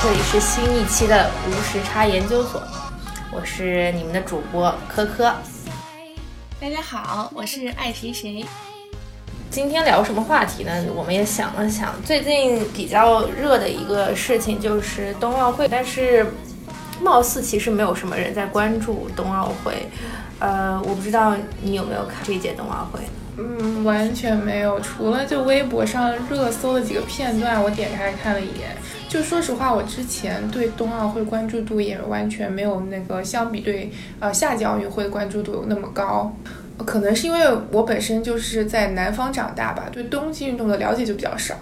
好，这里是新一期的无时差研究所，我是你们的主播科科。大家好，我是爱谁谁。今天聊什么话题呢？我们也想了想，最近比较热的一个事情就是冬奥会，但是貌似其实没有什么人在关注冬奥会。呃，我不知道你有没有看这一届冬奥会？嗯，完全没有，除了就微博上热搜的几个片段，我点开看了一眼。就说实话，我之前对冬奥会关注度也完全没有那个相比对呃夏季奥运会关注度那么高。可能是因为我本身就是在南方长大吧，对冬季运动的了解就比较少。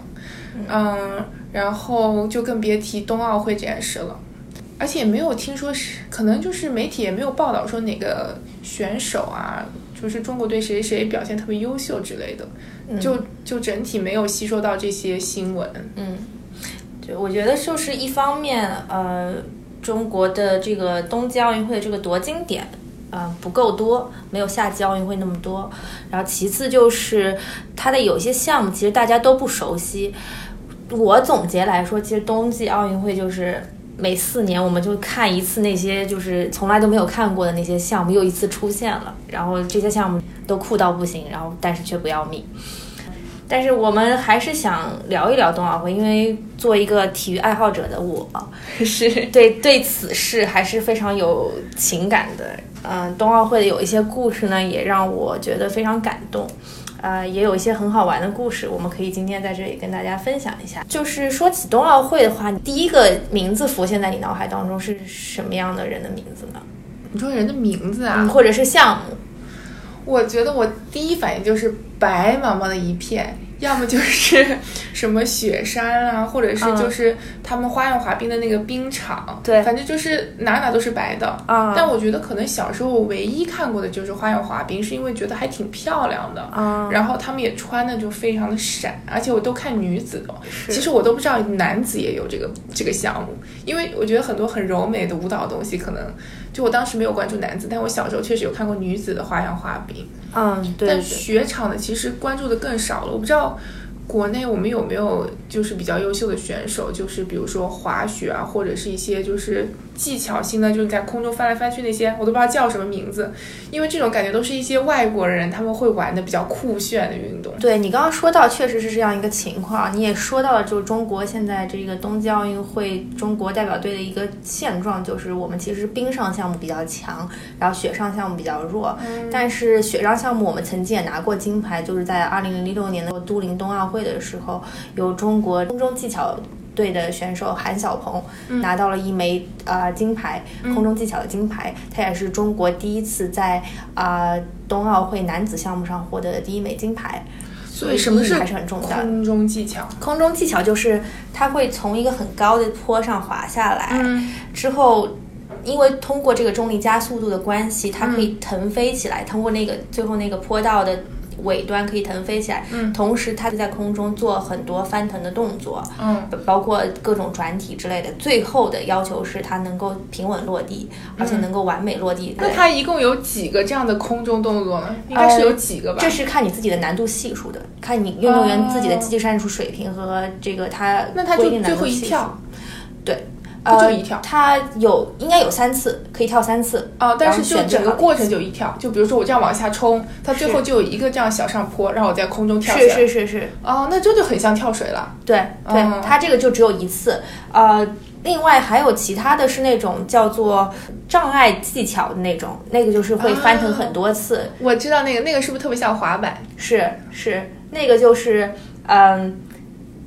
嗯，然后就更别提冬奥会这件事了。而且也没有听说是，可能就是媒体也没有报道说哪个选手啊，就是中国队谁谁表现特别优秀之类的，就就整体没有吸收到这些新闻。嗯，我觉得就是一方面，呃，中国的这个冬季奥运会这个夺金点，呃，不够多，没有夏季奥运会那么多。然后其次就是它的有些项目其实大家都不熟悉。我总结来说，其实冬季奥运会就是。每四年我们就看一次那些就是从来都没有看过的那些项目又一次出现了，然后这些项目都酷到不行，然后但是却不要命。但是我们还是想聊一聊冬奥会，因为做一个体育爱好者的我 是对对此事还是非常有情感的。嗯，冬奥会的有一些故事呢，也让我觉得非常感动。呃，也有一些很好玩的故事，我们可以今天在这里跟大家分享一下。就是说起冬奥会的话，你第一个名字浮现在你脑海当中是什么样的人的名字呢？你说人的名字啊，或者是项目？我觉得我第一反应就是白茫茫的一片。要么就是 什么雪山啊，或者是就是他们花样滑冰的那个冰场，对，反正就是哪哪都是白的啊。但我觉得可能小时候我唯一看过的就是花样滑冰，是因为觉得还挺漂亮的啊。然后他们也穿的就非常的闪，而且我都看女子的，其实我都不知道男子也有这个这个项目，因为我觉得很多很柔美的舞蹈东西，可能就我当时没有关注男子，但我小时候确实有看过女子的花样滑冰。嗯，对。但雪场的其实关注的更少了，我不知道。国内我们有没有就是比较优秀的选手？就是比如说滑雪啊，或者是一些就是技巧性的，就是在空中翻来翻去那些，我都不知道叫什么名字。因为这种感觉都是一些外国人他们会玩的比较酷炫的运动。对你刚刚说到，确实是这样一个情况。你也说到了，就是中国现在这个冬季奥运会中国代表队的一个现状，就是我们其实冰上项目比较强，然后雪上项目比较弱。但是雪上项目我们曾经也拿过金牌，就是在二零零六年的都灵冬奥会。的时候，有中国空中技巧队的选手韩晓鹏拿到了一枚啊金牌，空中技巧的金牌，他也是中国第一次在啊冬奥会男子项目上获得的第一枚金牌，所以什么是还是很重要的。空中技巧，空中技巧就是他会从一个很高的坡上滑下来，之后因为通过这个重力加速度的关系，它可以腾飞起来，通过那个最后那个坡道的。尾端可以腾飞起来，嗯，同时它在空中做很多翻腾的动作，嗯，包括各种转体之类的。最后的要求是它能够平稳落地，而且能够完美落地。那它一共有几个这样的空中动作呢？应该是有几个吧？这是看你自己的难度系数的，看你运动员自己的积极战术水平和这个他那他就最后一跳，对。就一跳，它有应该有三次，可以跳三次哦。但是就整个过程就一跳，就比如说我这样往下冲，它最后就有一个这样小上坡，让我在空中跳。是是是是。哦，那这就很像跳水了。对对，它这个就只有一次。呃，另外还有其他的是那种叫做障碍技巧的那种，那个就是会翻腾很多次。我知道那个，那个是不是特别像滑板？是是，那个就是嗯。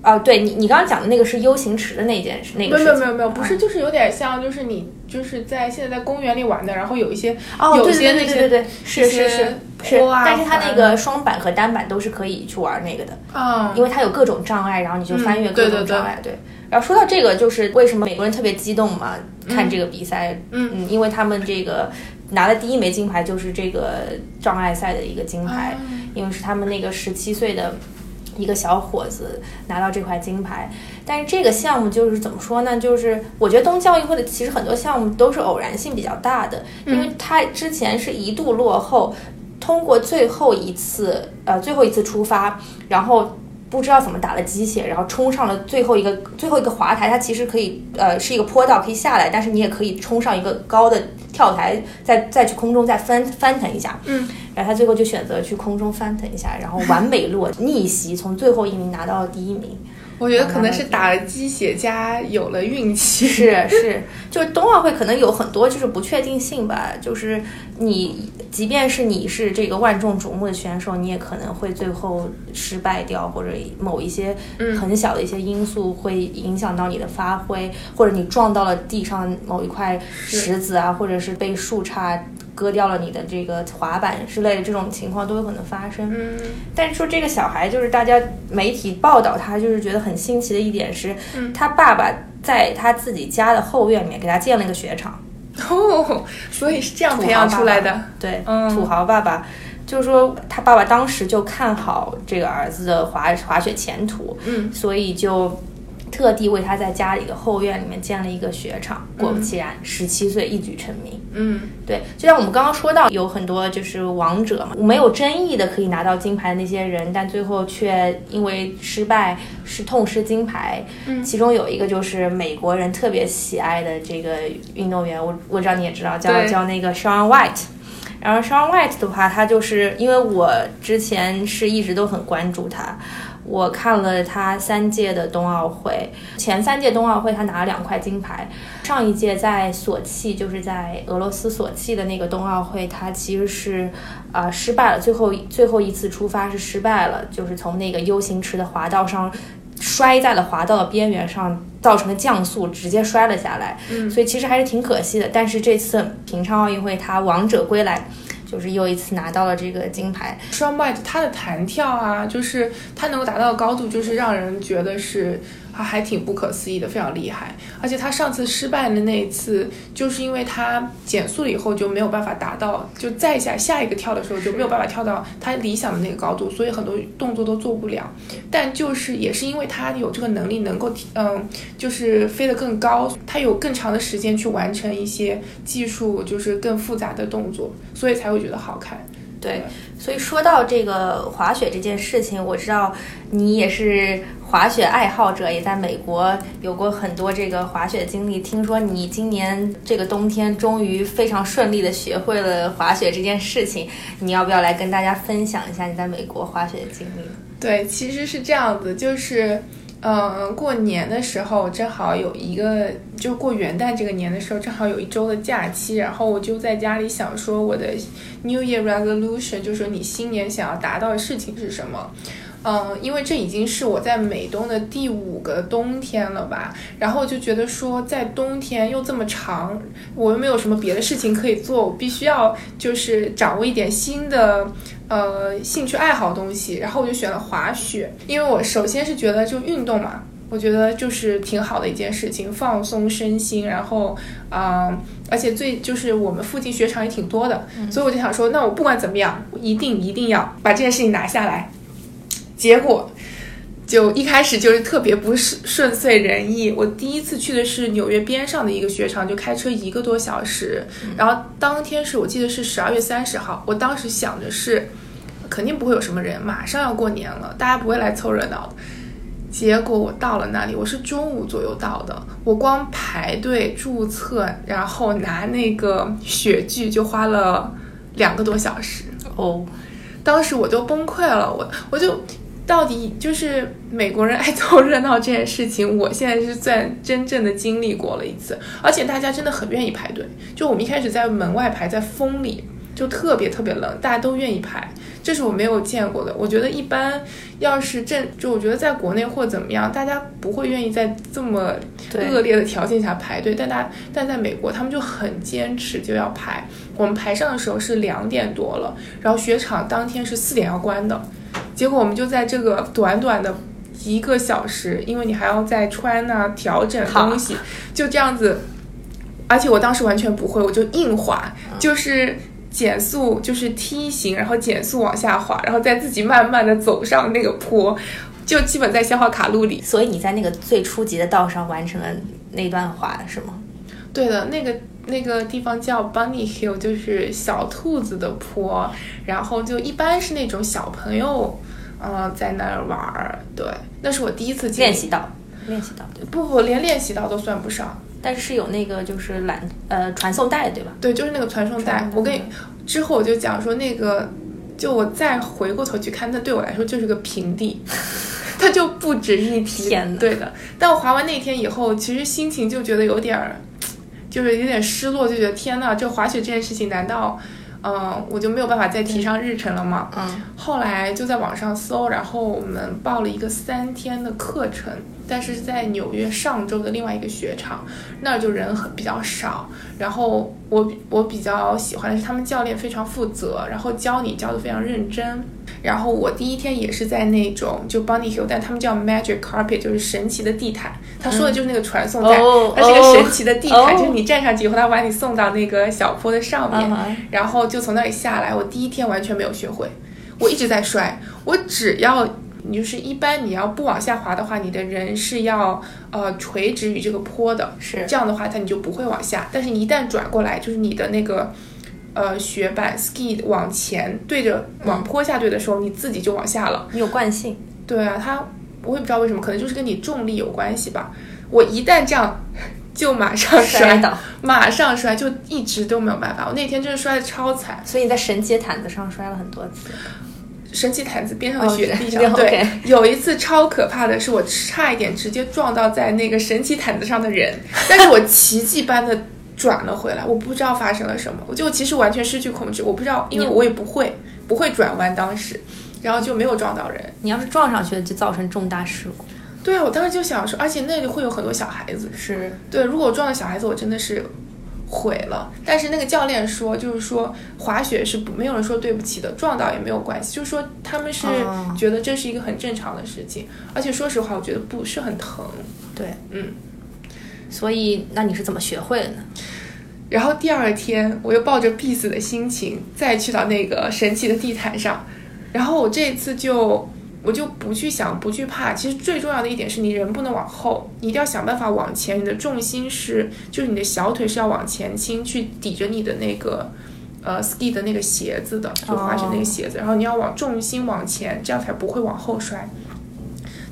哦，对你，你刚刚讲的那个是 U 型池的那件事，那个没有没有没有，不是，就是有点像，就是你就是在现在在公园里玩的，然后有一些哦，有些那些对对对，是是是是，但是它那个双板和单板都是可以去玩那个的啊，因为它有各种障碍，然后你就翻越各种障碍，对。然后说到这个，就是为什么美国人特别激动嘛，看这个比赛，嗯嗯，因为他们这个拿的第一枚金牌就是这个障碍赛的一个金牌，因为是他们那个十七岁的。一个小伙子拿到这块金牌，但是这个项目就是怎么说呢？就是我觉得冬季奥运会的其实很多项目都是偶然性比较大的，因为他之前是一度落后，通过最后一次呃最后一次出发，然后不知道怎么打了鸡血，然后冲上了最后一个最后一个滑台，它其实可以呃是一个坡道可以下来，但是你也可以冲上一个高的跳台，再再去空中再翻翻腾一下。嗯，然后他最后就选择去空中翻腾一下，然后完美落逆袭，从最后一名拿到了第一名。我觉得可能是打了鸡血加有了运气。是是，就是冬奥会可能有很多就是不确定性吧，就是你即便是你是这个万众瞩目的选手，你也可能会最后失败掉，或者某一些嗯。很小的一些因素会影响到你的发挥，或者你撞到了地上某一块石子啊，或者是被树杈割掉了你的这个滑板之类的这种情况都有可能发生。嗯但是说这个小孩，就是大家媒体报道他，就是觉得很新奇的一点是，嗯他爸爸在他自己家的后院里面给他建了一个雪场，哦，所以是这样培养出来的。对，嗯土豪爸爸。就是说，他爸爸当时就看好这个儿子的滑滑雪前途，嗯所以就特地为他在家里的后院里面建了一个雪场。果不其然，十七岁一举成名。嗯对，就像我们刚刚说到，有很多就是王者嘛，没有争议的可以拿到金牌的那些人，但最后却因为失败是痛失金牌。嗯其中有一个就是美国人特别喜爱的这个运动员，我我知道你也知道，叫叫那个 Shawn White。然后 Shawn White 的话，他就是因为我之前是一直都很关注他，我看了他三届的冬奥会，前三届冬奥会他拿了两块金牌，上一届在索契，就是在俄罗斯索契的那个冬奥会，他其实是啊、呃失败了，最后最后一次出发是失败了，就是从那个 U 型池的滑道上摔在了滑道的边缘上，造成了降速，直接摔了下来。嗯所以其实还是挺可惜的。但是这次平昌奥运会，他王者归来，就是又一次拿到了这个金牌。双 bite 它的弹跳啊，就是它能够达到的高度，就是让人觉得是啊还挺不可思议的，非常厉害。而且他上次失败的那一次，就是因为他减速了以后就没有办法达到，就再下下一个跳的时候就没有办法跳到他理想的那个高度，所以很多动作都做不了。但就是也是因为他有这个能力，能够嗯，就是飞得更高，他有更长的时间去完成一些技术就是更复杂的动作，所以才会觉得好看。对，所以说到这个滑雪这件事情，我知道你也是滑雪爱好者，也在美国有过很多这个滑雪经历。听说你今年这个冬天终于非常顺利的学会了滑雪这件事情，你要不要来跟大家分享一下你在美国滑雪的经历？对，其实是这样子，就是，嗯、过年的时候正好有一个，就过元旦这个年的时候，正好有一周的假期，然后我就在家里想说我的 New Year Resolution，就说你新年想要达到的事情是什么。嗯，因为这已经是我在美东的第五个冬天了吧，然后我就觉得说，在冬天又这么长，我又没有什么别的事情可以做，我必须要就是掌握一点新的呃兴趣爱好东西，然后我就选了滑雪，因为我首先是觉得就运动嘛，我觉得就是挺好的一件事情，放松身心，然后嗯、而且最就是我们附近雪场也挺多的，所以我就想说，那我不管怎么样，我一定一定要把这件事情拿下来。结果就一开始就是特别不顺顺遂人意。我第一次去的是纽约边上的一个雪场，就开车一个多小时。然后当天是我记得是十二月三十号，我当时想着是肯定不会有什么人，马上要过年了，大家不会来凑热闹的。结果我到了那里，我是中午左右到的，我光排队注册，然后拿那个雪具就花了两个多小时。哦，当时我就崩溃了，我我就到底就是美国人爱凑热闹这件事情，我现在是算真正的经历过了一次，而且大家真的很愿意排队。就我们一开始在门外排，在风里，就特别特别冷，大家都愿意排，这是我没有见过的。我觉得一般要是正，就我觉得在国内或怎么样，大家不会愿意在这么恶劣的条件下排队，但大但在美国他们就很坚持就要排。我们排上的时候是两点多了，然后雪场当天是四点要关的，结果我们就在这个短短的一个小时，因为你还要再穿啊调整东西，就这样子，而且我当时完全不会，我就硬滑，就是。减速就是梯形，然后减速往下滑，然后再自己慢慢的走上那个坡，就基本在消耗卡路里。所以你在那个最初级的道上完成了那段滑是吗？对的，那个那个地方叫 Bunny Hill，就是小兔子的坡，然后就一般是那种小朋友，嗯、在那儿玩儿。对，那是我第一次经历练习到，练习到对，不不，连练习到都算不上。但是是有那个就是缆呃传送带对吧？对，就是那个传送带送。带我跟你之后我就讲说那个，就我再回过头去看，那对我来说就是个平地，它就不止一提。天对的，但我滑完那天以后，其实心情就觉得有点儿，就是有点失落，就觉得天呐，这滑雪这件事情难道，嗯、我就没有办法再提上日程了吗？嗯，后来就在网上搜，然后我们报了一个三天的课程，但是是在纽约上周的另外一个雪场，那儿就人很比较少。然后我我比较喜欢的是他们教练非常负责，然后教你教的非常认真。然后我第一天也是在那种就 Bunny Hill，但他们叫 Magic Carpet，就是神奇的地毯。他说的就是那个传送带，哦它是一个神奇的地毯，哦就是你站上去以后，他把你送到那个小坡的上面。嗯然后就从那里下来。我第一天完全没有学会，我一直在摔。我只要你就是一般你要不往下滑的话，你的人是要呃垂直于这个坡的，是这样的话它你就不会往下。但是你一旦转过来，就是你的那个呃雪板 ski 往前对着往坡下对的时候，你自己就往下了。你有惯性，对啊，它我也不知道为什么，可能就是跟你重力有关系吧。我一旦这样。就马上摔倒，马上摔，就一直都没有办法。我那天真的摔的超惨，所以你在神奇毯子上摔了很多次。神奇毯子边上的雪地上。哦对有一次超可怕的是，我差一点直接撞到在那个神奇毯子上的人，但是我奇迹般的转了回来，我不知道发生了什么，我就其实完全失去控制，我不知道，因为我也不会不会转弯，当时，然后就没有撞到人。你要是撞上去了，就造成重大事故。对啊，我当时就想说，而且那里会有很多小孩子，是，对，如果我撞到小孩子，我真的是毁了。但是那个教练说，就是说滑雪是不没有人说对不起的，撞到也没有关系，就是说他们是哦觉得这是一个很正常的事情。而且说实话，我觉得不是很疼。对，嗯。所以，那你是怎么学会的呢？然后第二天，我又抱着必死的心情再去到那个神奇的地毯上，然后我这次就我就不去想，不去怕。其实最重要的一点是你人不能往后，你一定要想办法往前。你的重心是，就是你的小腿是要往前倾，去抵着你的那个呃 ski 的那个鞋子的，就滑雪那个鞋子。然后你要往重心往前，这样才不会往后摔。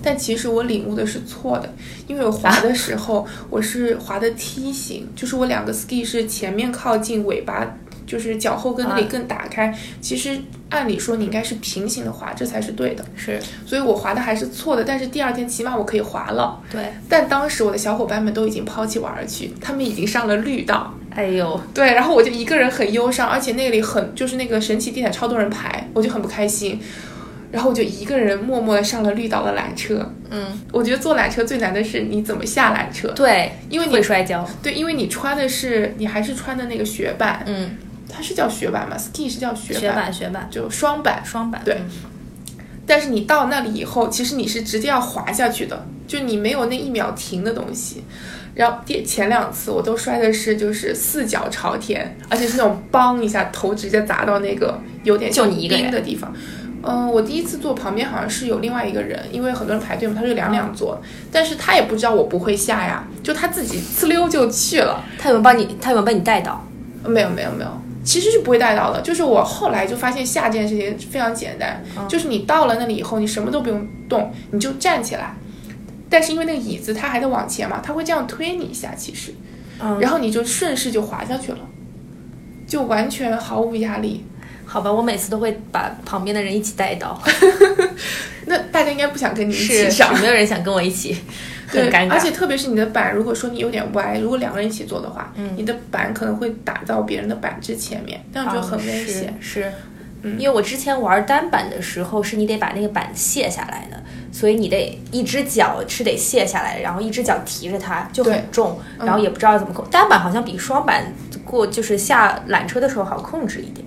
但其实我领悟的是错的，因为我滑 的时候我是滑的梯形，就是我两个 ski 是前面靠近尾巴，就是脚后跟那里更打开。其实按理说你应该是平行的滑，这才是对的。是所以我滑的还是错的，但是第二天起码我可以滑了。对，但当时我的小伙伴们都已经抛弃我而去，他们已经上了绿道。哎呦，对，然后我就一个人很忧伤，而且那里很就是那个神奇地毯超多人排，我就很不开心。然后我就一个人默默的上了绿岛的缆车。嗯，我觉得坐缆车最难的是你怎么下缆车。对，因为你会摔跤。对，因为你穿的是你还是穿的那个雪板，嗯，它是叫雪板吗？ski 是叫雪板，雪板，雪板，就双板。双板。对嗯但是你到那里以后，其实你是直接要滑下去的，就你没有那一秒停的东西。然后第前两次我都摔的是就是四脚朝天，而且是那种梆一下头直接砸到那个有点就像你一个人冰的地方。嗯、我第一次坐旁边好像是有另外一个人，因为很多人排队嘛，他是两两坐，但是他也不知道我不会下呀，就他自己呲溜就去了。他有没有帮你？他有没有把你带到？没有没有没有，其实是不会带到的。就是我后来就发现下这件事情非常简单，就是你到了那里以后，你什么都不用动，你就站起来。但是因为那个椅子它还在往前嘛，它会这样推你一下，其实，嗯，然后你就顺势就滑下去了，就完全毫无压力。好吧，我每次都会把旁边的人一起带到，那大家应该不想跟你一起是上，没有人想跟我一起，很对，尴尬。而且特别是你的板，如果说你有点歪，如果两个人一起做的话，嗯你的板可能会打到别人的板之前面，那样就很危险。啊是。是嗯因为我之前玩单板的时候，是你得把那个板卸下来的，所以你得一只脚是得卸下来，然后一只脚提着它，就很重，嗯然后也不知道怎么控。单板好像比双板过就是下缆车的时候好控制一点，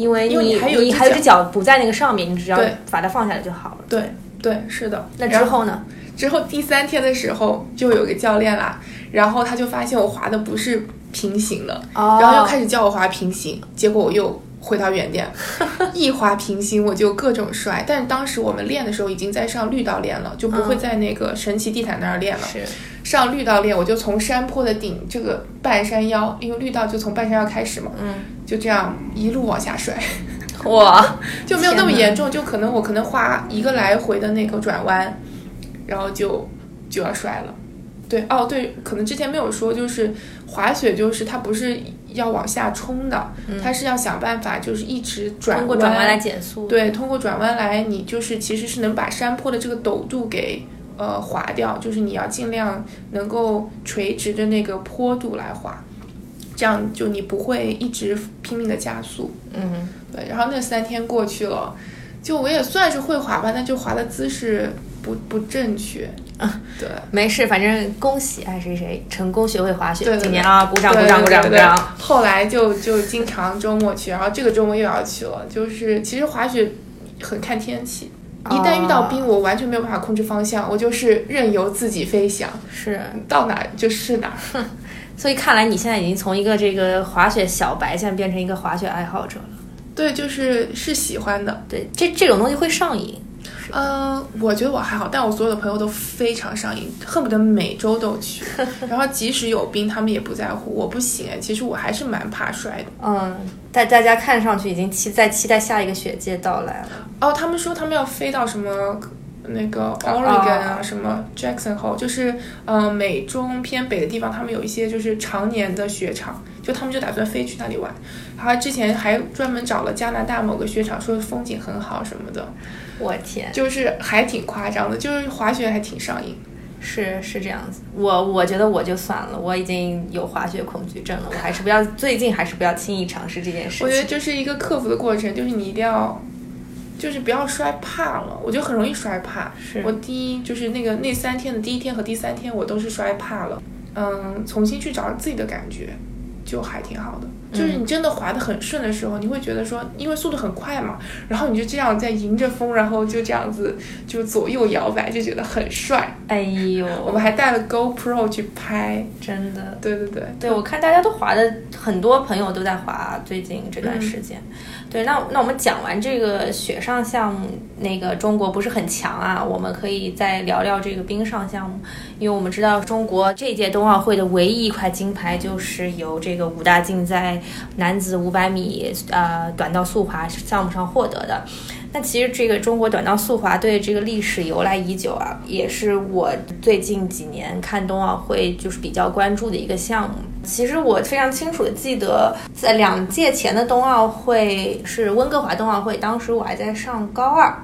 因为因为你你还有还有一只脚不在那个上面，你只要对把它放下来就好了。对对，是的。那之后呢？之后第三天的时候，就有个教练啦，然后他就发现我滑的不是平行了，哦然后又开始叫我滑平行，结果我又回到原点，一滑平行我就各种摔。但是当时我们练的时候已经在上绿道练了，就不会在那个神奇地毯那儿练了。是上绿道练，我就从山坡的顶这个半山腰，因为绿道就从半山腰开始嘛，嗯，就这样一路往下摔。哇，就没有那么严重，就可能我可能花一个来回的那个转弯，然后就就要摔了。对，哦对，可能之前没有说，就是滑雪就是它不是要往下冲的，它是要想办法就是一直转通过转弯来减速。对，通过转弯来，你就是其实是能把山坡的这个陡度给呃滑掉，就是你要尽量能够垂直的那个坡度来滑，这样就你不会一直拼命的加速。嗯，对，然后那三天过去了，就我也算是会滑吧，但就滑的姿势不不正确。对，没事，反正恭喜爱谁谁成功学会滑雪。对对今年啊，鼓掌鼓对掌鼓掌鼓掌！后来就就经常周末去，然后这个周末又要去了。就是其实滑雪很看天气，一旦遇到冰，我完全没有办法控制方向，我就是任由自己飞翔，是，到哪儿就是哪儿。所以看来你现在已经从一个这个滑雪小白，现在变成一个滑雪爱好者了。对，就是是喜欢的。对，这这种东西会上瘾。嗯，我觉得我还好，但我所有的朋友都非常上瘾，恨不得每周都去。然后即使有冰，他们也不在乎。我不行哎，其实我还是蛮怕摔的。嗯，大大家看上去已经期在期待下一个雪季到来了。哦，他们说他们要飞到什么那个 Oregon 啊，什么 Jackson Hole，就是呃美中偏北的地方，他们有一些就是常年的雪场，就他们就打算飞去那里玩。然后之前还专门找了加拿大某个雪场，说风景很好什么的，我天，就是还挺夸张的，就是滑雪还挺上瘾。是是这样子。我我觉得我就算了，我已经有滑雪恐惧症了，我还是不要最近还是不要轻易尝试这件事我觉得情。这是一个克服的过程，就是你一定要，就是不要摔怕了。我就很容易摔怕。是我第一就是那个那三天的第一天和第三天，我都是摔怕了。嗯，重新去找自己的感觉，就还挺好的。就是你真的滑得很顺的时候，你会觉得说，因为速度很快嘛，然后你就这样在迎着风，然后就这样子就左右摇摆，就觉得很帅。哎呦，我们还带了 GoPro 去拍。真的。对对对，对，我看大家都滑的，很多朋友都在滑，最近这段时间。对，那那我们讲完这个雪上项目，那个中国不是很强啊，我们可以再聊聊这个冰上项目，因为我们知道中国这届冬奥会的唯一一块金牌就是由这个武大靖在男子五百米呃短道速滑项目上获得的。那其实这个中国短道速滑队这个历史由来已久啊，也是我最近几年看冬奥会就是比较关注的一个项目。其实我非常清楚的记得，在两届前的冬奥会是温哥华冬奥会，当时我还在上高二，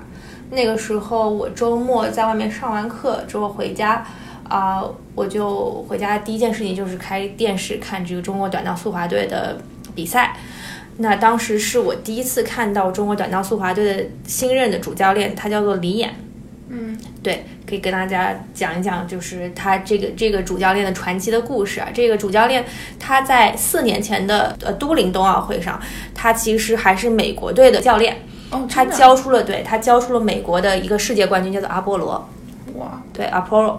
那个时候我周末在外面上完课之后回家。啊、我就回家第一件事情就是开电视看这个中国短道速滑队的比赛。那当时是我第一次看到中国短道速滑队的新任的主教练，他叫做李岩。嗯，对，可以跟大家讲一讲，就是他这个这个主教练的传奇的故事啊。这个主教练他在四年前的呃都灵冬奥会上，他其实还是美国队的教练，哦，他教出了对他教出了美国的一个世界冠军，叫做阿波罗。哇，对 Apollo。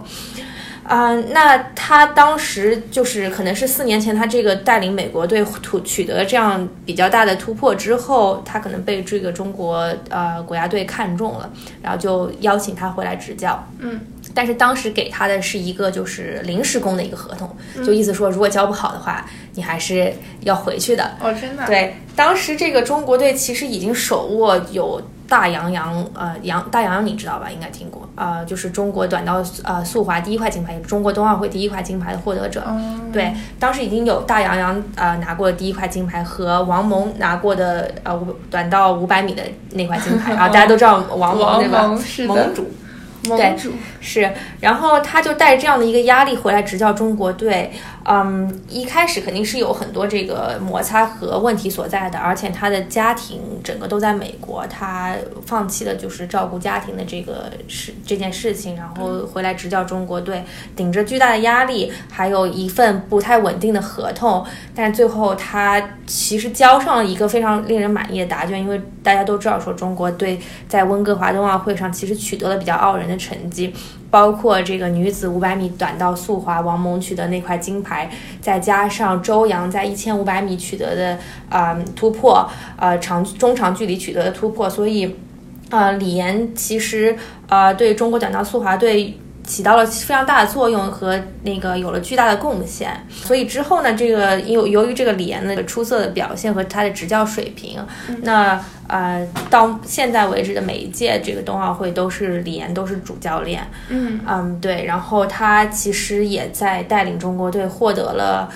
啊、那他当时就是可能是四年前，他这个带领美国队突取得这样比较大的突破之后，他可能被这个中国呃国家队看中了，然后就邀请他回来执教。嗯，但是当时给他的是一个就是临时工的一个合同，就意思说如果教不好的话，你还是要回去的。哦，真的，，对，当时这个中国队其实已经手握有大洋洋，呃，杨大洋洋你知道吧？应该听过，呃，就是中国短道呃速滑第一块金牌，也是中国冬奥会第一块金牌的获得者。嗯，对，当时已经有大洋洋呃拿过的第一块金牌和王蒙拿过的呃短道五百米的那块金牌，啊，大家都知道王蒙王对吧？蒙是的盟主。对盟主，是，然后他就带着这样的一个压力回来执教中国队。嗯，一开始肯定是有很多这个摩擦和问题所在的，而且他的家庭整个都在美国，他放弃了就是照顾家庭的这个事这件事情，然后回来执教中国队，顶着巨大的压力，还有一份不太稳定的合同，但最后他其实交上了一个非常令人满意的答卷，因为大家都知道说中国队在温哥华冬奥会上其实取得了比较傲人的成绩，包括这个女子五百米短道速滑王蒙取得那块金牌，再加上周洋在一千五百米取得的啊、呃突破，呃长中长距离取得的突破，所以呃李岩其实呃对中国短道速滑队。起到了非常大的作用和那个有了巨大的贡献。所以之后呢，这个由由于这个李岩的出色的表现和他的执教水平，那呃到现在为止的每一届这个冬奥会都是李岩都是主教练。嗯嗯，对，然后他其实也在带领中国队获得了。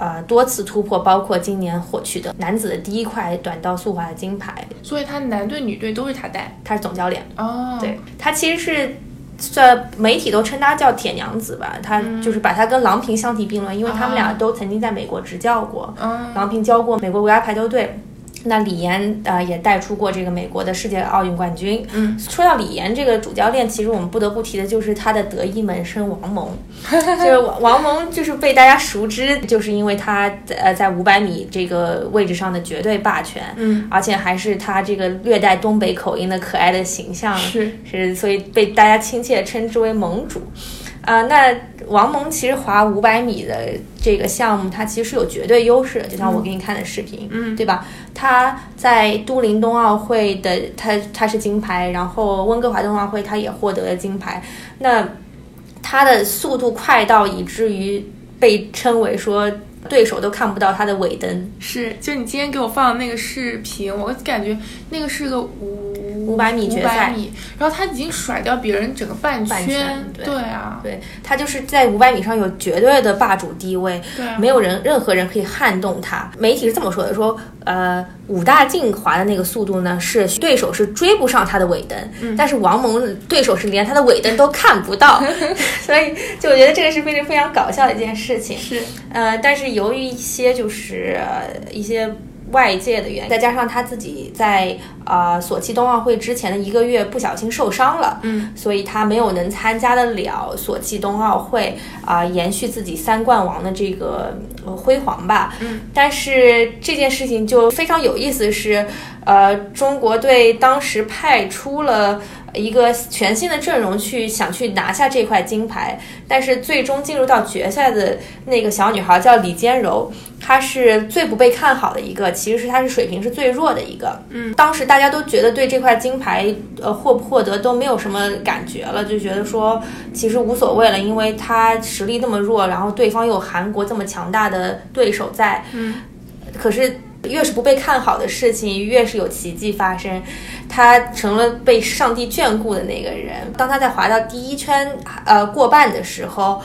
呃，多次突破，包括今年获取的男子的第一块短道速滑的金牌，所以他男队、女队都是他带。他是总教练。哦，对他其实是，这媒体都称他叫铁娘子吧，他就是把他跟郎平相提并论，因为他们俩都曾经在美国执教过，嗯。郎平教过美国国家排球队。那李岩呃也带出过这个美国的世界奥运冠军。嗯，说到李岩这个主教练，其实我们不得不提的就是他的得意门生王蒙，就是王王蒙就是被大家熟知，就是因为他呃在五百米这个位置上的绝对霸权，嗯，而且还是他这个略带东北口音的可爱的形象，是是，所以被大家亲切称之为盟主。啊、那王蒙其实滑五百米的这个项目，他其实是有绝对优势的，就像我给你看的视频，嗯对吧？他在都灵冬奥会的他他是金牌，然后温哥华冬奥会他也获得了金牌。那他的速度快到以至于被称为说对手都看不到他的尾灯。是，就你今天给我放的那个视频，我感觉那个是个五500米决赛米，然后他已经甩掉别人整个半半圈对对啊，对他就是在五百米上有绝对的霸主地位，对啊没有人任何人可以撼动他。媒体是这么说的：说呃，武大靖滑的那个速度呢，是对手是追不上他的尾灯，嗯但是王蒙对手是连他的尾灯都看不到，所以就我觉得这个是非常非常搞笑的一件事情。是，呃，但是由于一些就是、呃一些外界的原因，再加上他自己在呃索契冬奥会之前的一个月不小心受伤了，嗯，所以他没有能参加得了索契冬奥会啊、延续自己三冠王的这个、呃辉煌吧。嗯，但是这件事情就非常有意思是，呃，中国队当时派出了。一个全新的阵容去想去拿下这块金牌，但是最终进入到决赛的那个小女孩叫李坚柔，她是最不被看好的一个，其实是她是水平是最弱的一个。嗯，当时大家都觉得对这块金牌呃获不获得都没有什么感觉了，就觉得说其实无所谓了，因为她实力那么弱，然后对方又有韩国这么强大的对手在。嗯，可是。越是不被看好的事情，越是有奇迹发生。他成了被上帝眷顾的那个人。当他在滑到第一圈呃过半的时候，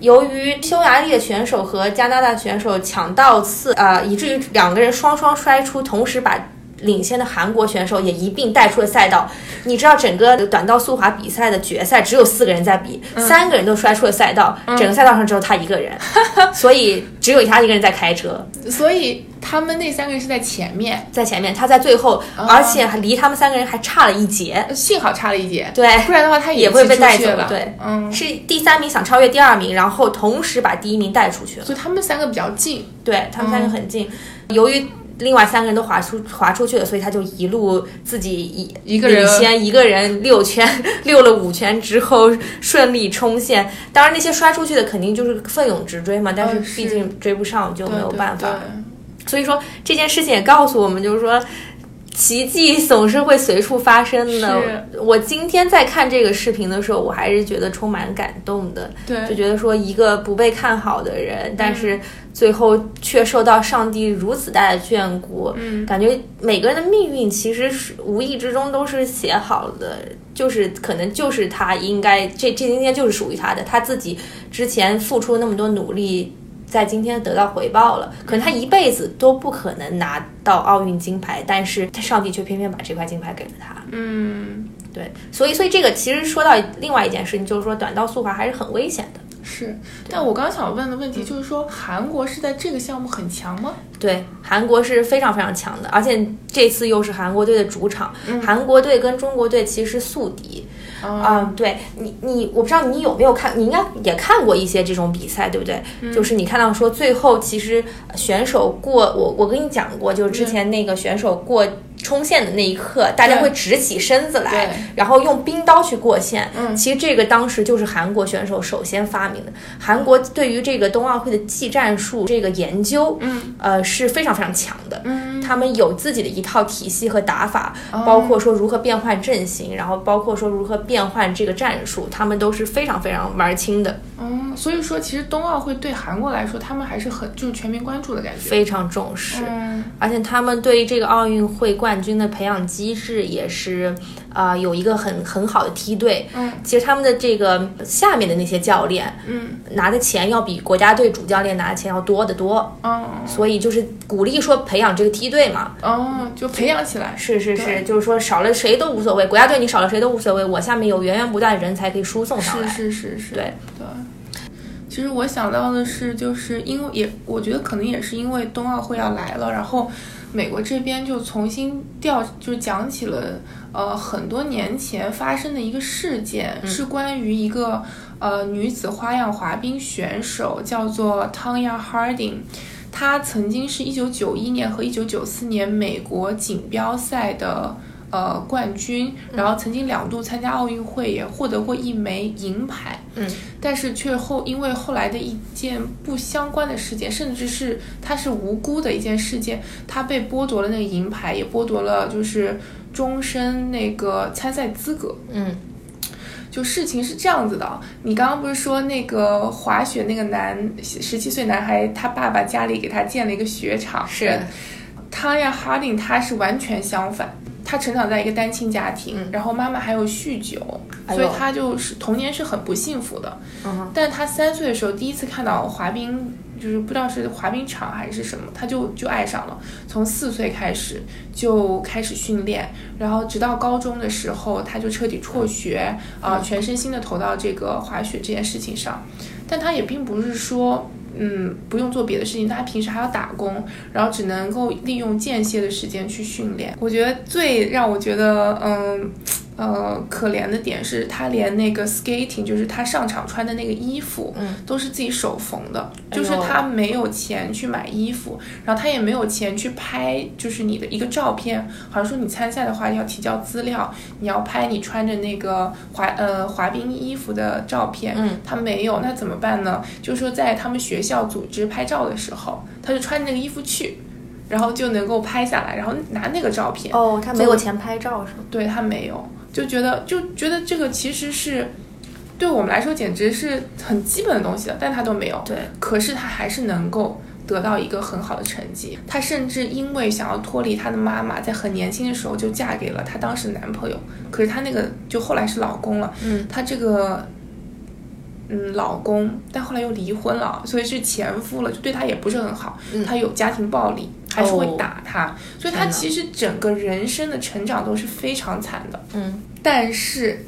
由于匈牙利的选手和加拿大选手抢倒刺，啊，以至于两个人双双摔出，同时把领先的韩国选手也一并带出了赛道。你知道，整个短道速滑比赛的决赛只有四个人在比，三个人都摔出了赛道，整个赛道上只有他一个人，所以只有他一个人在开车。所以他们那三个人是在前面，在前面，他在最后，而且还离他们三个人还差了一截。幸好差了一截，对，不然的话他也会被带走挤出去了。对，嗯，是第三名想超越第二名，然后同时把第一名带出去了。所以他们三个比较近，对他们三个很近，由于另外三个人都滑出滑出去了，所以他就一路自己一一个人先一个人六圈 溜了五圈之后顺利冲线。当然那些摔出去的肯定就是奋勇直追嘛，但是毕竟追不上就没有办法。对对所以说这件事情也告诉我们，就是说。奇迹总是会随处发生的。我今天在看这个视频的时候，我还是觉得充满感动的。对，就觉得说一个不被看好的人，但是最后却受到上帝如此大的眷顾。嗯，感觉每个人的命运其实是无意之中都是写好的，就是可能就是他应该这这今天就是属于他的，他自己之前付出那么多努力。在今天得到回报了，可能他一辈子都不可能拿到奥运金牌，但是他上帝却偏偏把这块金牌给了他。嗯，对，所以所以这个其实说到另外一件事情，就是说短道速滑还是很危险的。是，但我刚想问的问题就是说，韩国是在这个项目很强吗？对，韩国是非常非常强的，而且这次又是韩国队的主场。嗯韩国队跟中国队其实是宿敌。啊、嗯，对你，你我不知道你有没有看，你应该也看过一些这种比赛，对不对？嗯。就是你看到说最后其实选手过，我我跟你讲过，就是之前那个选手过冲线的那一刻，大家会直起身子来，然后用冰刀去过线。嗯。其实这个当时就是韩国选手首先发明的。韩国对于这个冬奥会的技战术这个研究，嗯。呃是非常非常强的。嗯，他们有自己的一套体系和打法，哦。包括说如何变换阵型，然后包括说如何变换这个战术，他们都是非常非常玩清的，嗯，所以说其实冬奥会对韩国来说，他们还是很就是全民关注的感觉。非常重视。嗯而且他们对于这个奥运会冠军的培养机制也是，啊、有一个很很好的梯队。嗯其实他们的这个下面的那些教练嗯拿的钱要比国家队主教练拿的钱要多得多，哦所以就是鼓励说培养这个梯队嘛。哦，就培养起来。是是是，就是说少了谁都无所谓，国家队你少了谁都无所谓，我下面有源源不断的人才可以输送上来。是是是是，对对。其实我想到的是，就是因为也，我觉得可能也是因为冬奥会要来了，然后美国这边就重新调，就是讲起了呃很多年前发生的一个事件，是关于一个呃女子花样滑冰选手，叫做 Tanya Harding。她曾经是一九九一年和一九九四年美国锦标赛的呃冠军，然后曾经两度参加奥运会，也获得过一枚银牌。嗯，但是却后因为后来的一件不相关的事件，甚至是他是无辜的一件事件，他被剥夺了那个银牌，也剥夺了就是终身那个参赛资格。嗯。就事情是这样子的，你刚刚不是说那个滑雪那个男十七岁男孩，他爸爸家里给他建了一个雪场，是。他呀哈丁他是完全相反，他成长在一个单亲家庭，嗯然后妈妈还有酗酒，哎所以他就是童年是很不幸福的。嗯但他三岁的时候第一次看到滑冰，就是不知道是滑冰场还是什么，他就就爱上了。从四岁开始就开始训练，然后直到高中的时候，他就彻底辍学啊、全身心的投到这个滑雪这件事情上。但他也并不是说。嗯，不用做别的事情，他平时还要打工，然后只能够利用间歇的时间去训练。我觉得最让我觉得，嗯，呃，可怜的点是他连那个 skating，就是他上场穿的那个衣服，嗯，都是自己手缝的，哎就是他没有钱去买衣服，然后他也没有钱去拍，就是你的一个照片，好像说你参赛的话要提交资料，你要拍你穿着那个滑呃滑冰衣服的照片，嗯，他没有，那怎么办呢？就是说在他们学校组织拍照的时候，他就穿那个衣服去。然后就能够拍下来，然后拿那个照片。哦，他没有钱拍照是吗？对他没有，就觉得就觉得这个其实是对我们来说简直是很基本的东西了，但他都没有。对，可是他还是能够得到一个很好的成绩。他甚至因为想要脱离他的妈妈，在很年轻的时候就嫁给了他当时的男朋友。可是他那个就后来是老公了，嗯，他这个。嗯，老公，但后来又离婚了，所以是前夫了，就对他也不是很好。嗯他有家庭暴力，还是会哦打他，所以他其实整个人生的成长都是非常惨的。嗯但是，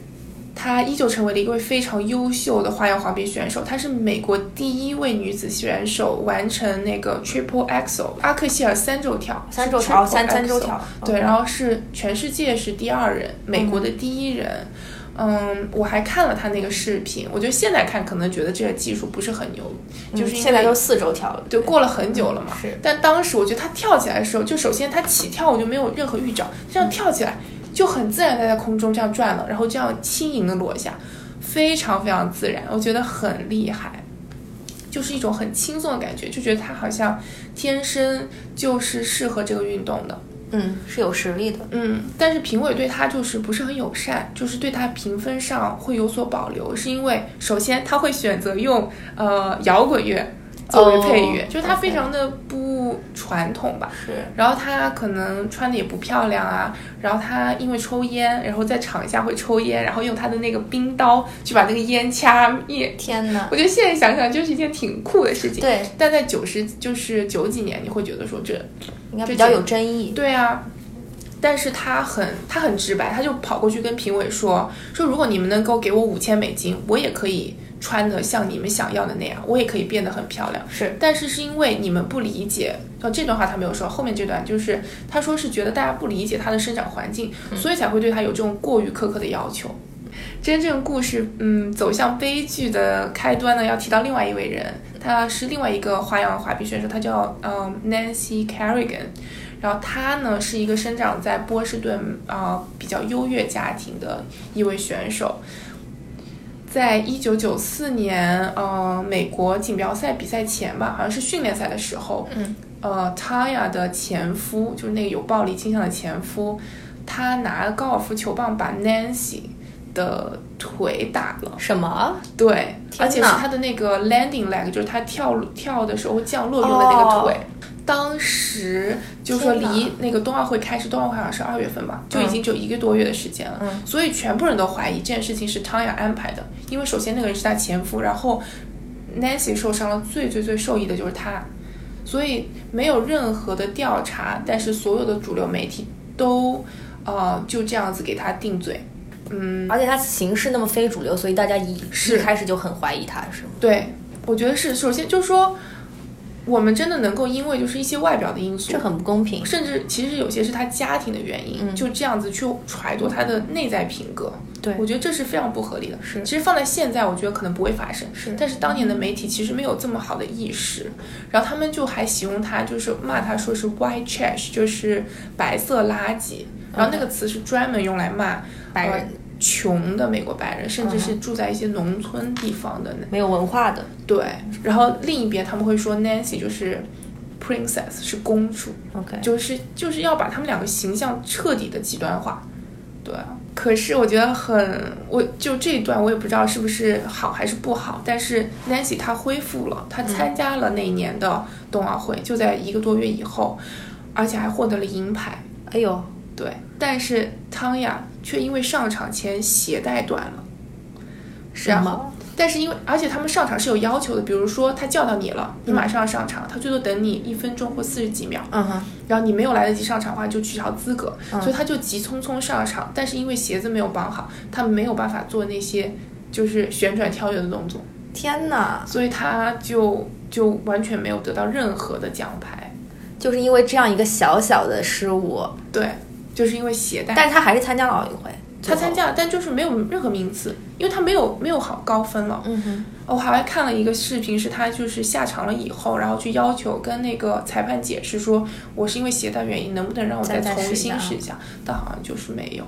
他依旧成为了一位非常优秀的花样滑冰选手。她是美国第一位女子选手完成那个 triple axel 阿克西尔三周跳，三周跳，三三周跳，对，然后是全世界是第二人，美国的第一人。嗯，我还看了他那个视频，我觉得现在看可能觉得这个技术不是很牛，就是嗯现在都四周跳了，对，过了很久了嘛。但当时我觉得他跳起来的时候，就首先他起跳我就没有任何预兆，这样跳起来就很自然的在空中这样转了，然后这样轻盈的落下，非常非常自然，我觉得很厉害。就是一种很轻松的感觉，就觉得他好像天生就是适合这个运动的。嗯，是有实力的。嗯，但是评委对他就是不是很友善，就是对他评分上会有所保留，是因为首先他会选择用呃摇滚乐作为配乐，哦就是他非常的不传统吧。是，然后他可能穿的也不漂亮啊，然后他因为抽烟，然后在场下会抽烟，然后用他的那个冰刀去把那个烟掐灭。天哪！我觉得现在想想就是一件挺酷的事情，对，但在九十就是九几年，你会觉得说这应该比较有争议。对啊，但是他很他很直白，他就跑过去跟评委说说，如果你们能够给我五千美金，我也可以穿的像你们想要的那样，我也可以变得很漂亮。是，但是是因为你们不理解，哦，这段话他没有说，后面这段就是他说是觉得大家不理解他的生长环境，所以才会对他有这种过于苛刻的要求。真正故事，嗯，走向悲剧的开端呢，要提到另外一位人，他是另外一个花样滑冰选手，他叫嗯 Nancy Kerrigan。然后他呢是一个生长在波士顿啊、比较优越家庭的一位选手。在一九九四年，呃，美国锦标赛比赛前吧，好像是训练赛的时候，嗯，呃，Taya 的前夫，就是那个有暴力倾向的前夫，他拿高尔夫球棒把 Nancy 的腿打了。什么？对，而且是他的那个 landing leg，就是他跳跳的时候降落用的那个腿。哦当时就是说离那个冬奥会开始，冬奥会好像是二月份吧，就已经只有一个多月的时间了。嗯所以全部人都怀疑这件事情是汤雅安排的，因为首先那个人是他前夫，然后 Nancy 受伤了，最最最受益的就是他，所以没有任何的调查，但是所有的主流媒体都呃就这样子给他定罪。嗯，而且他形式那么非主流，所以大家一一开始就很怀疑他，是吗？对，我觉得是，首先就是说，我们真的能够因为就是一些外表的因素这，很不公平。甚至其实有些是他家庭的原因，嗯。就这样子去揣度他的内在品格，对。我觉得这是非常不合理的。是。其实放在现在，我觉得可能不会发生，是。但是当年的媒体其实没有这么好的意识，然后他们就还形容他，就是骂他说是 white trash，就是白色垃圾，然后那个词是专门用来骂白人呃穷的美国白人，甚至嗯是住在一些农村地方的没有文化的。对，然后另一边他们会说 Nancy 就是 princess 是公主，，OK，就是就是要把他们两个形象彻底的极端化。对啊，可是我觉得很，我就这一段我也不知道是不是好还是不好，但是 Nancy 她恢复了，她参加了那一年的冬奥会，就在一个多月以后，而且还获得了银牌。哎呦，对，但是汤雅却因为上场前鞋带断了。是吗？但是因为，而且他们上场是有要求的，比如说他叫到你了，你马上要上场，他最多等你一分钟或四十几秒，嗯哼，然后你没有来得及上场的话就取消资格，嗯所以他就急匆匆上场，但是因为鞋子没有绑好，他没有办法做那些就是旋转跳跃的动作，天哪！所以他就就完全没有得到任何的奖牌。就是因为这样一个小小的失误，对，就是因为携带，但是他还是参加了奥运会。他参加了，但就是没有任何名次，因为他没有没有好高分了。嗯哼，我还看了一个视频，是他就是下场了以后，然后去要求跟那个裁判解释说，我是因为携带原因，能不能让我再重新试一下？但好像就是没有。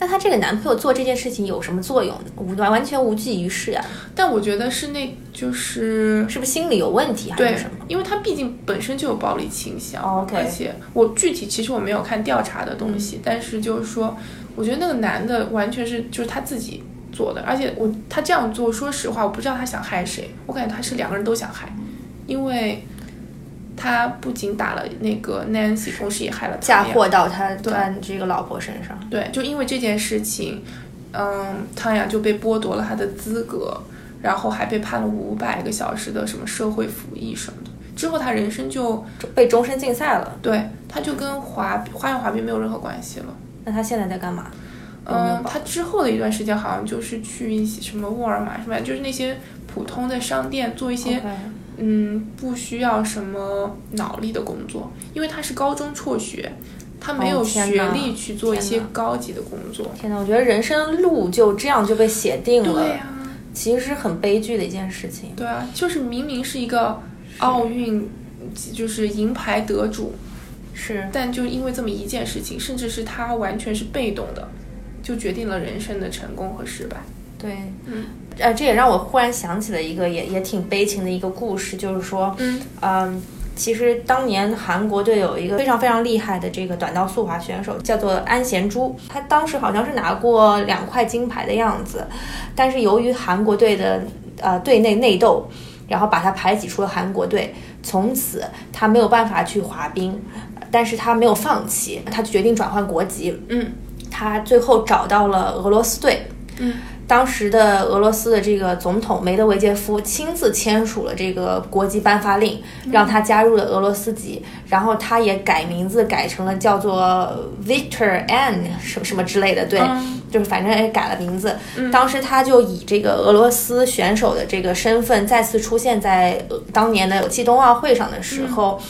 那她这个男朋友做这件事情有什么作用呢？无完完全无济于事呀、但我觉得是那就是是不是心理有问题还对是什么？，因为他毕竟本身就有暴力倾向、而且我具体其实我没有看调查的东西，嗯。但是就是说，我觉得那个男的完全是就是他自己做的，而且我他这样做，说实话，我不知道他想害谁，我感觉他是两个人都想害，因为他不仅打了那个 Nancy，同时也害了他嫁祸到他对他这个老婆身上。对，就因为这件事情，嗯，汤雅就被剥夺了他的资格，然后还被判了五百个小时的什么社会服役什么的。之后他人生就被终身禁赛了，对，他就跟滑花样滑冰没有任何关系了。那他现在在干嘛？嗯，他之后的一段时间好像就是去一些什么沃尔玛什么，就是那些普通的商店做一些嗯不需要什么脑力的工作，因为他是高中辍学，他没有学历去做一些高级的工作。天哪，我觉得人生路就这样就被写定了，对呀、其实是很悲剧的一件事情。对啊，就是明明是一个奥运就是银牌得主，是，但就因为这么一件事情，甚至是他完全是被动的，就决定了人生的成功和失败。对，嗯，呃，这也让我忽然想起了一个也也挺悲情的一个故事，就是说，嗯。嗯，其实当年韩国队有一个非常非常厉害的这个短道速滑选手，叫做安贤洙，他当时好像是拿过两块金牌的样子，但是由于韩国队的呃队内内斗，然后把他排挤出了韩国队，从此他没有办法去滑冰，但是他没有放弃，他就决定转换国籍，嗯。他最后找到了俄罗斯队，嗯当时的俄罗斯的这个总统梅德韦杰夫亲自签署了这个国籍颁发令，让他加入了俄罗斯籍，然后他也改名字改成了叫做 Victor N 什么什么之类的，对，嗯就是反正也改了名字。当时他就以这个俄罗斯选手的这个身份再次出现在呃当年的季冬奥会上的时候，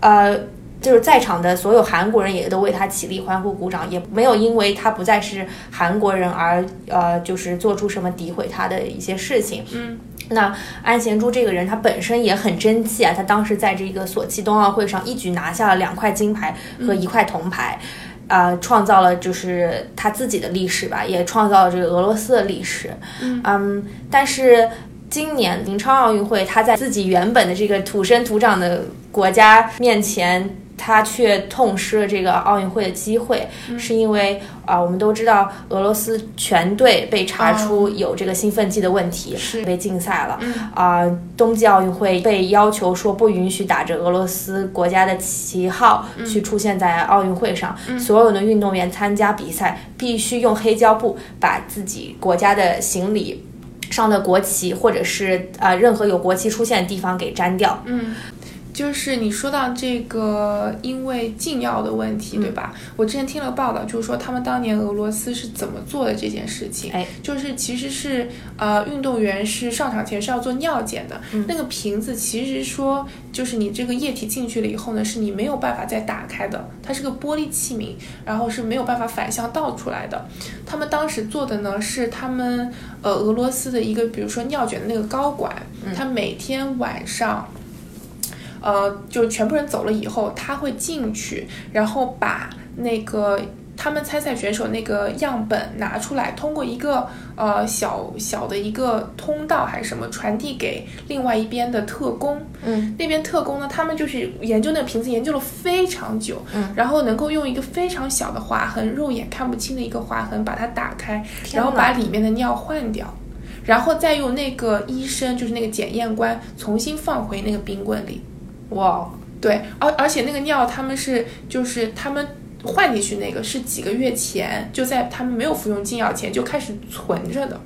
呃。就是在场的所有韩国人也都为他起立欢呼鼓掌，也没有因为他不再是韩国人而呃，就是做出什么诋毁他的一些事情。嗯那安贤洙这个人，他本身也很争气啊，他当时在这个索契冬奥会上一举拿下了两块金牌和一块铜牌，啊、创造了就是他自己的历史吧，也创造了这个俄罗斯的历史。嗯但是今年平昌奥运会，他在自己原本的这个土生土长的国家面前。他却痛失了这个奥运会的机会，是因为啊、我们都知道俄罗斯全队被查出有这个兴奋剂的问题，是。被禁赛了。啊、冬季奥运会被要求说不允许打着俄罗斯国家的旗号去出现在奥运会上，所有的运动员参加比赛必须用黑胶布把自己国家的行李。上的国旗或者是呃任何有国旗出现的地方给粘掉，就是你说到这个因为禁药的问题，对吧？我之前听了报道，就是说他们当年俄罗斯是怎么做的这件事情。哎，就是其实是呃，运动员是上场前是要做尿检的，那个瓶子其实说就是你这个液体进去了以后呢，是你没有办法再打开的，它是个玻璃器皿，然后是没有办法反向倒出来的。他们当时做的呢是他们呃俄罗斯的一个，比如说尿检的那个高管，他每天晚上。呃，就全部人走了以后，他会进去，然后把那个他们参赛选手那个样本拿出来，通过一个呃小小的一个通道还是什么传递给另外一边的特工。嗯，那边特工呢，他们就是研究那个瓶子，研究了非常久，嗯，然后能够用一个非常小的划痕，肉眼看不清的一个划痕把它打开，然后把里面的尿换掉。然后再用那个医生，就是那个检验官，重新放回那个冰棍里。哇，对，而而且那个尿他们是就是他们换进去那个是几个月前就在他们没有服用禁药前就开始存着的，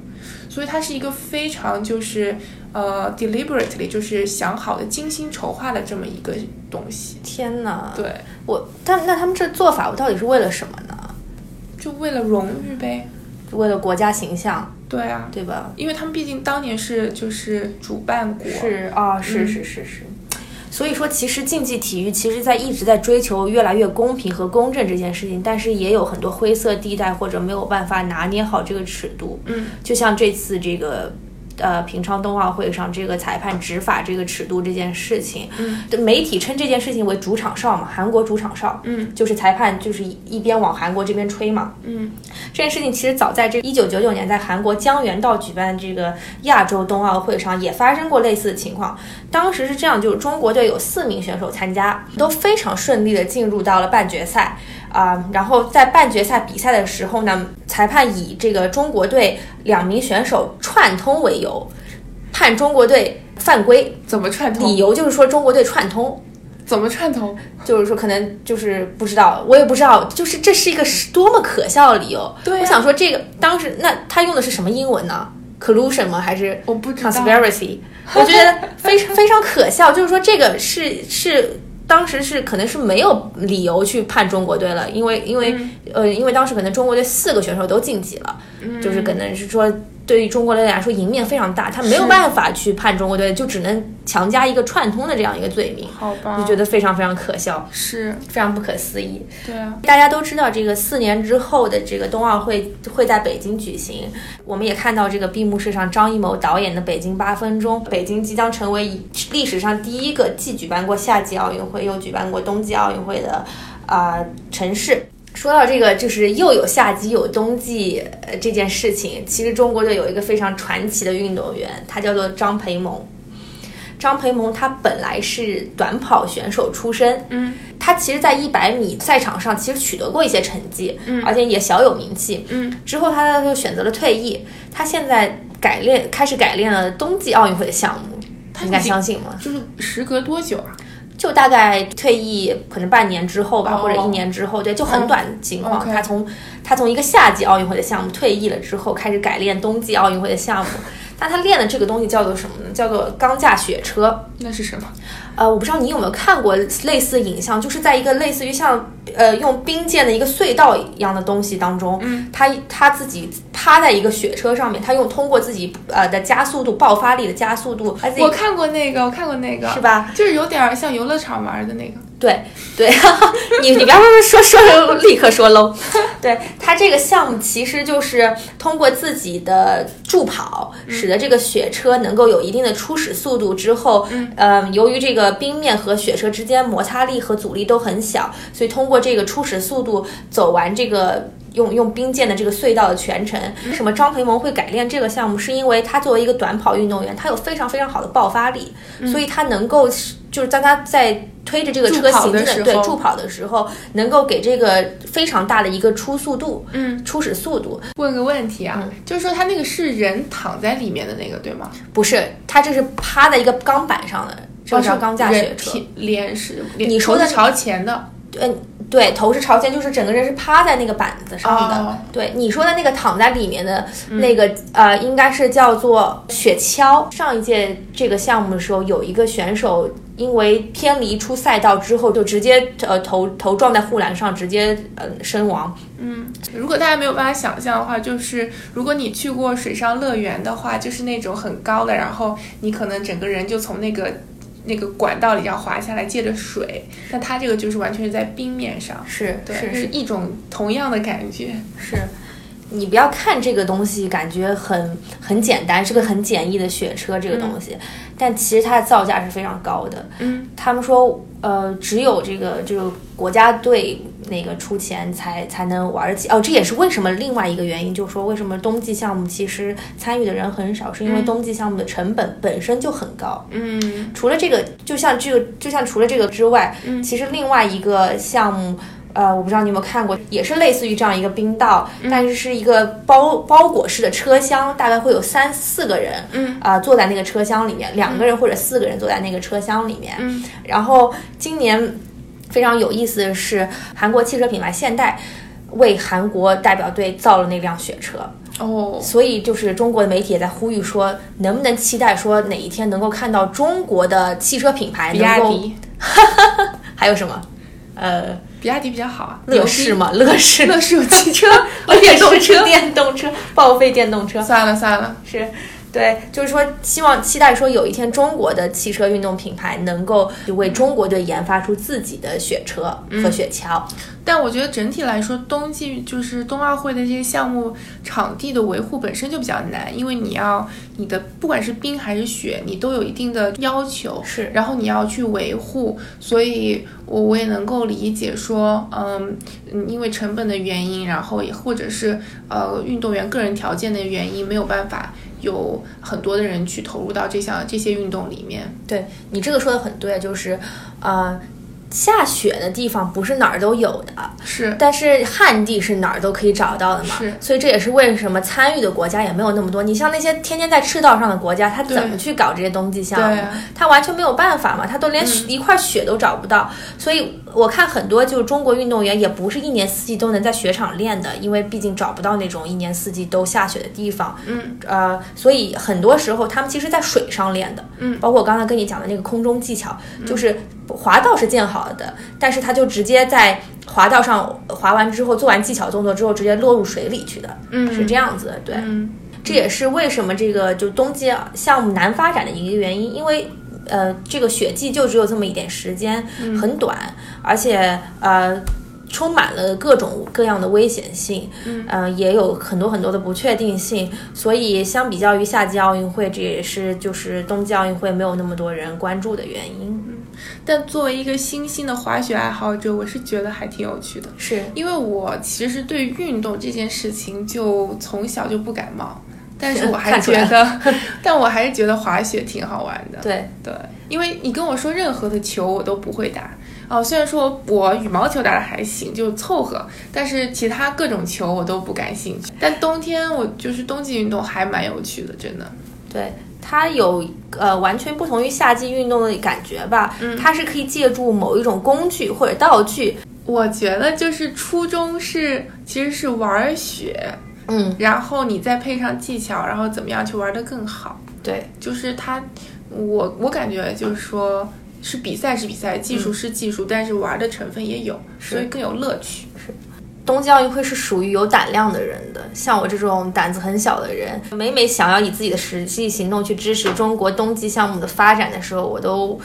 所以它是一个非常就是呃 deliberately 就是想好的、精心筹划的这么一个东西。天哪！对，我，但那他们这做法，我到底是为了什么呢？就为了荣誉呗。为了国家形象，对啊，对吧？因为他们毕竟当年是就是主办国。是啊，是嗯是是是。所以说，其实竞技体育其实在一直在追求越来越公平和公正这件事情，但是也有很多灰色地带或者没有办法拿捏好这个尺度。嗯，就像这次这个。呃，平昌冬奥会上这个裁判执法这个尺度这件事情，嗯，媒体称这件事情为主场哨嘛，韩国主场哨，嗯就是裁判就是一一边往韩国这边吹嘛，嗯这件事情其实早在这一九九九年，在韩国江原道举办这个亚洲冬奥会上也发生过类似的情况。当时是这样，就是中国队有四名选手参加，都非常顺利的进入到了半决赛啊、然后在半决赛比赛的时候呢，裁判以这个中国队两名选手串通为由，判中国队犯规，怎么串通理？由就是说中国队串通。怎么串通？就是说，可能就是不知道，我也不知道，就是这是一个是多么可笑的理由。对啊我想说，这个当时那他用的是什么英文呢？collusion 吗？还是我不知道。conspiracy？我觉得非常 非常可笑。就是说，这个是是当时是可能是没有理由去判中国队了，因为因为、呃，因为当时可能中国队四个选手都晋级了，就是可能是说。对于中国队来说，赢面非常大，他没有办法去判中国队，就只能强加一个串通的这样一个罪名，好吧，就觉得非常非常可笑。是非常不可思议。对啊，大家都知道，这个四年之后的这个冬奥会会在北京举行。我们也看到这个闭幕式上张艺谋导演的《北京八分钟》，北京即将成为历史上第一个既举办过夏季奥运会又举办过冬季奥运会的啊、城市。说到这个，就是又有夏季有冬季呃这件事情，其实中国队有一个非常传奇的运动员，他叫做张培萌。张培萌他本来是短跑选手出身，嗯他其实，在一百米赛场上其实取得过一些成绩，嗯而且也小有名气。嗯之后他就选择了退役，他现在改练开始改练了冬季奥运会的项目，你敢相信吗？就是时隔多久啊？就大概退役可能半年之后吧，哦或者一年之后，对，就很短的情况。他从他从一个夏季奥运会的项目退役了之后，开始改练冬季奥运会的项目。但他练的这个东西叫做什么呢？叫做钢架雪车。那是什么？呃，我不知道你有没有看过类似的影像，就是在一个类似于像呃用冰建的一个隧道一样的东西当中，嗯，他他自己趴在一个雪车上面，他用通过自己呃的加速度、爆发力的加速度，他自己我看过那个，我看过那个，是吧？就是有点儿像游乐场玩的那个。对对，你你不要说说说立刻说 low。对他这个项目其实就是通过自己的助跑，使得这个雪车能够有一定的初始速度之后，呃，由于这个冰面和雪车之间摩擦力和阻力都很小，所以通过这个初始速度走完这个。用用冰建的这个隧道的全程，为什么张培萌会改练这个项目？是因为他作为一个短跑运动员，他有非常非常好的爆发力，所以他能够就是当他在推着这个车行进的对助跑的时候，能够给这个非常大的一个初速度，嗯，初始速度。问个问题啊，就是说他那个是人躺在里面的那个对吗？不是，他这是趴在一个钢板上的，这是钢架雪车，脸是你说的朝前的，嗯。对，头是朝前，就是整个人是趴在那个板子上的。对，你说的那个躺在里面的那个，呃，应该是叫做雪橇。上一届这个项目的时候，有一个选手因为偏离出赛道之后，就直接呃头头撞在护栏上，直接呃身亡。嗯，如果大家没有办法想象的话，就是如果你去过水上乐园的话，就是那种很高的，然后你可能整个人就从那个。那个管道里要滑下来，借着水，那它这个就是完全是在冰面上，是对，是一种同样的感觉。是，你不要看这个东西，感觉很很简单，是个很简易的雪车这个东西，但其实它的造价是非常高的。嗯，他们说，呃，只有这个这个国家队。那个出钱才才能玩得起哦，这也是为什么另外一个原因，就是说为什么冬季项目其实参与的人很少，是因为冬季项目的成本本身就很高。嗯，除了这个，就像这个，就像除了这个之外，嗯，其实另外一个项目，呃，我不知道你有没有看过，也是类似于这样一个冰道，但是是一个包包裹式的车厢，大概会有三四个人，嗯，啊，坐在那个车厢里面，两个人或者四个人坐在那个车厢里面，嗯，然后今年。非常有意思的是，韩国汽车品牌现代为韩国代表队造了那辆雪车哦，所以就是中国的媒体也在呼吁说，能不能期待说哪一天能够看到中国的汽车品牌？比亚迪，还有什么？呃，比亚迪比较好啊，乐视嘛？乐视，乐视有汽车，电动车，电动车，报废电动车。算了算了，是。对，就是说，希望期待说有一天中国的汽车运动品牌能够为中国队研发出自己的雪车和雪橇。但我觉得整体来说，冬季就是冬奥会的这些项目场地的维护本身就比较难，因为你要你的不管是冰还是雪，你都有一定的要求，是，然后你要去维护，所以我我也能够理解说，嗯，因为成本的原因，然后也或者是呃运动员个人条件的原因，没有办法。有很多的人去投入到这项这些运动里面。对你这个说的很对，就是，呃。下雪的地方不是哪儿都有的，是，但是旱地是哪儿都可以找到的嘛，是，所以这也是为什么参与的国家也没有那么多。你像那些天天在赤道上的国家，他怎么去搞这些冬季项目？他完全没有办法嘛，他都连一块雪都找不到。所以我看很多就是中国运动员也不是一年四季都能在雪场练的，因为毕竟找不到那种一年四季都下雪的地方。嗯，呃，所以很多时候他们其实，在水上练的。嗯，包括我刚才跟你讲的那个空中技巧，就是滑道是建好。好的，但是他就直接在滑道上滑完之后，做完技巧动作之后，直接落入水里去的，嗯，是这样子的，对，嗯，这也是为什么这个就冬季项目难发展的一个原因，因为呃，这个雪季就只有这么一点时间，很短，而且呃，充满了各种各样的危险性，嗯，也有很多很多的不确定性，所以相比较于夏季奥运会，这也是就是冬季奥运会没有那么多人关注的原因。但作为一个新兴的滑雪爱好者，我是觉得还挺有趣的，是。因为我其实对运动这件事情就从小就不感冒，但是 我还是觉得，但我还是觉得滑雪挺好玩的。对对，因为你跟我说任何的球我都不会打哦，虽然说我羽毛球打的还行，就凑合，但是其他各种球我都不感兴趣。但冬天我就是冬季运动还蛮有趣的，真的。对。它有呃完全不同于夏季运动的感觉吧？嗯，它是可以借助某一种工具或者道具。我觉得就是初衷是其实是玩雪，嗯，然后你再配上技巧，然后怎么样去玩得更好？对，就是他，我我感觉就是说是比赛是比赛，技术是技术，但是玩的成分也有，所以更有乐趣。是。冬季奥运会是属于有胆量的人的，像我这种胆子很小的人，每每想要以自己的实际行动去支持中国冬季项目的发展的时候，我都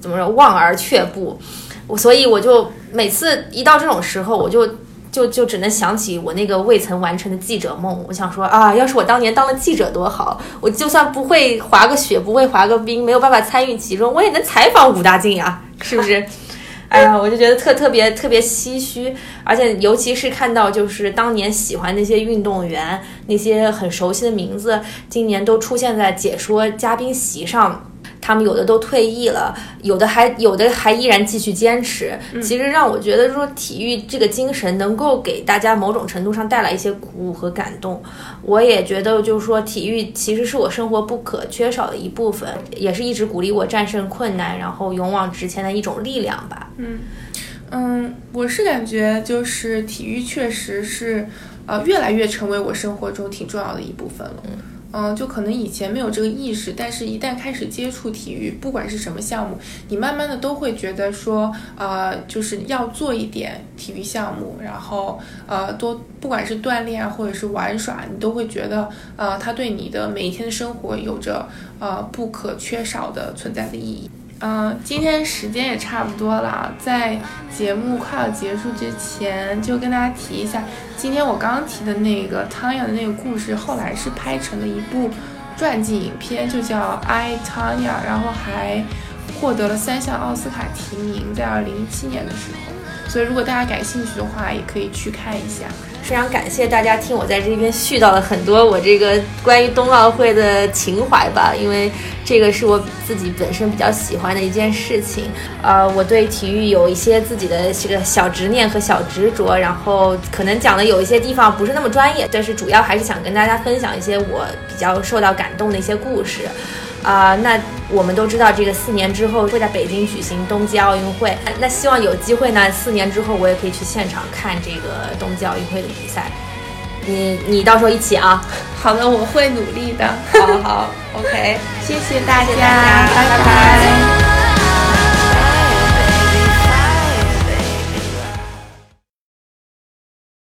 怎么说望而却步。我所以我就每次一到这种时候，我就就就只能想起我那个未曾完成的记者梦。我想说啊，要是我当年当了记者多好！我就算不会滑个雪，不会滑个冰，没有办法参与其中，我也能采访武大靖呀，是不是？哎呀，我就觉得特特别特别唏嘘，而且尤其是看到就是当年喜欢那些运动员，那些很熟悉的名字，今年都出现在解说嘉宾席上。他们有的都退役了，有的还有的还依然继续坚持。其实让我觉得说，体育这个精神能够给大家某种程度上带来一些鼓舞和感动。我也觉得就是说，体育其实是我生活不可缺少的一部分，也是一直鼓励我战胜困难，然后勇往直前的一种力量吧。嗯嗯，我是感觉就是体育确实是呃越来越成为我生活中挺重要的一部分了。嗯，嗯就可能以前没有这个意识，但是一旦开始接触体育，不管是什么项目，你慢慢的都会觉得说，呃，就是要做一点体育项目，然后呃，多不管是锻炼啊，或者是玩耍，你都会觉得，呃，它对你的每一天的生活有着呃不可缺少的存在的意义。嗯，今天时间也差不多了，在节目快要结束之前，就跟大家提一下，今天我刚提的那个汤雅的那个故事，后来是拍成了一部传记影片，就叫《I Tanya》，然后还获得了三项奥斯卡提名，在二零一七年的时候。所以，如果大家感兴趣的话，也可以去看一下。非常感谢大家听我在这边絮叨了很多我这个关于冬奥会的情怀吧，因为这个是我自己本身比较喜欢的一件事情。呃，我对体育有一些自己的这个小执念和小执着，然后可能讲的有一些地方不是那么专业，但是主要还是想跟大家分享一些我比较受到感动的一些故事。啊，那我们都知道，这个四年之后会在北京举行冬季奥运会。那希望有机会呢，四年之后我也可以去现场看这个冬季奥运会的比赛。你你到时候一起啊？好的，我会努力的。好好，OK，谢谢大家，拜拜。